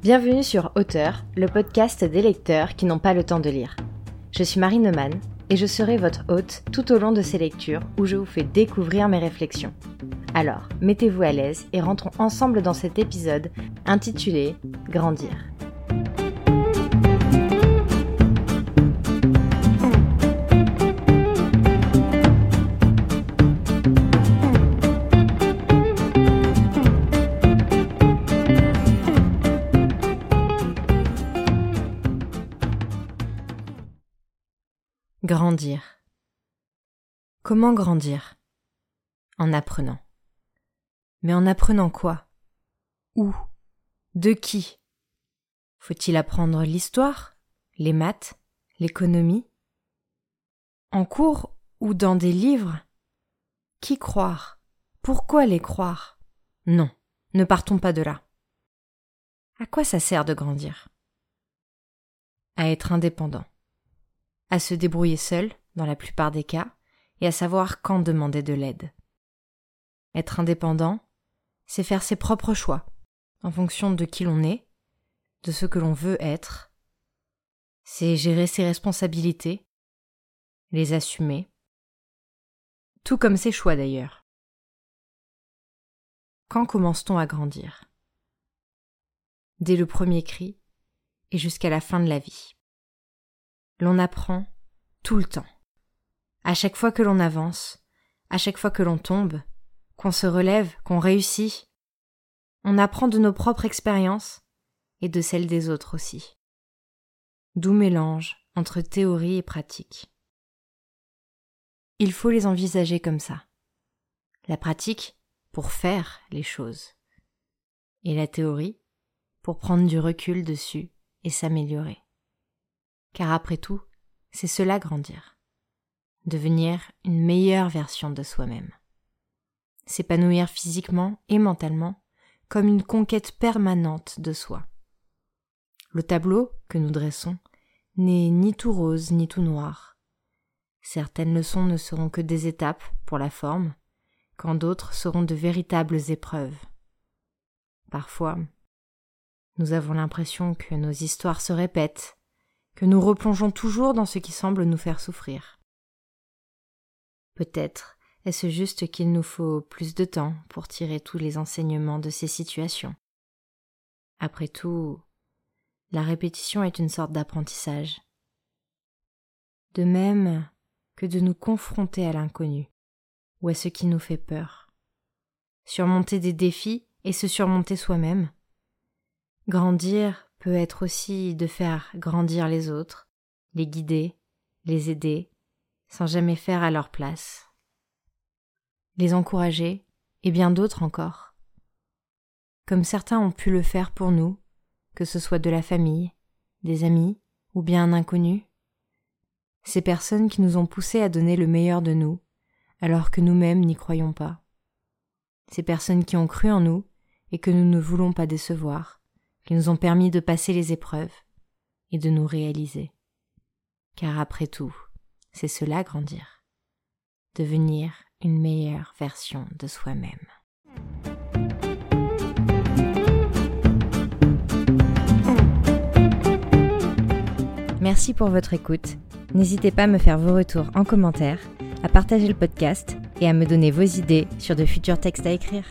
Bienvenue sur Auteur, le podcast des lecteurs qui n'ont pas le temps de lire. Je suis Marie Neumann et je serai votre hôte tout au long de ces lectures où je vous fais découvrir mes réflexions. Alors, mettez-vous à l'aise et rentrons ensemble dans cet épisode intitulé Grandir. Grandir. Comment grandir? En apprenant. Mais en apprenant quoi? Où? De qui? Faut-il apprendre l'histoire Les maths L'économie? En cours ou dans des livres? Qui croire? Pourquoi les croire? Non, ne partons pas de là. À quoi ça sert de grandir? À être indépendant à se débrouiller seul, dans la plupart des cas, et à savoir quand demander de l'aide. Être indépendant, c'est faire ses propres choix, en fonction de qui l'on est, de ce que l'on veut être. C'est gérer ses responsabilités, les assumer, tout comme ses choix d'ailleurs. Quand commence-t-on à grandir? Dès le premier cri et jusqu'à la fin de la vie l'on apprend tout le temps. À chaque fois que l'on avance, à chaque fois que l'on tombe, qu'on se relève, qu'on réussit, on apprend de nos propres expériences et de celles des autres aussi. D'où mélange entre théorie et pratique. Il faut les envisager comme ça. La pratique pour faire les choses. Et la théorie pour prendre du recul dessus et s'améliorer car après tout, c'est cela grandir. Devenir une meilleure version de soi-même. S'épanouir physiquement et mentalement comme une conquête permanente de soi. Le tableau que nous dressons n'est ni tout rose ni tout noir. Certaines leçons ne seront que des étapes pour la forme, quand d'autres seront de véritables épreuves. Parfois, nous avons l'impression que nos histoires se répètent que nous replongeons toujours dans ce qui semble nous faire souffrir. Peut-être est-ce juste qu'il nous faut plus de temps pour tirer tous les enseignements de ces situations. Après tout, la répétition est une sorte d'apprentissage. De même que de nous confronter à l'inconnu ou à ce qui nous fait peur. Surmonter des défis et se surmonter soi-même. Grandir peut être aussi de faire grandir les autres, les guider, les aider, sans jamais faire à leur place. Les encourager, et bien d'autres encore. Comme certains ont pu le faire pour nous, que ce soit de la famille, des amis, ou bien un inconnu. Ces personnes qui nous ont poussés à donner le meilleur de nous, alors que nous-mêmes n'y croyons pas. Ces personnes qui ont cru en nous et que nous ne voulons pas décevoir qui nous ont permis de passer les épreuves et de nous réaliser. Car après tout, c'est cela grandir, devenir une meilleure version de soi-même. Merci pour votre écoute. N'hésitez pas à me faire vos retours en commentaire, à partager le podcast et à me donner vos idées sur de futurs textes à écrire.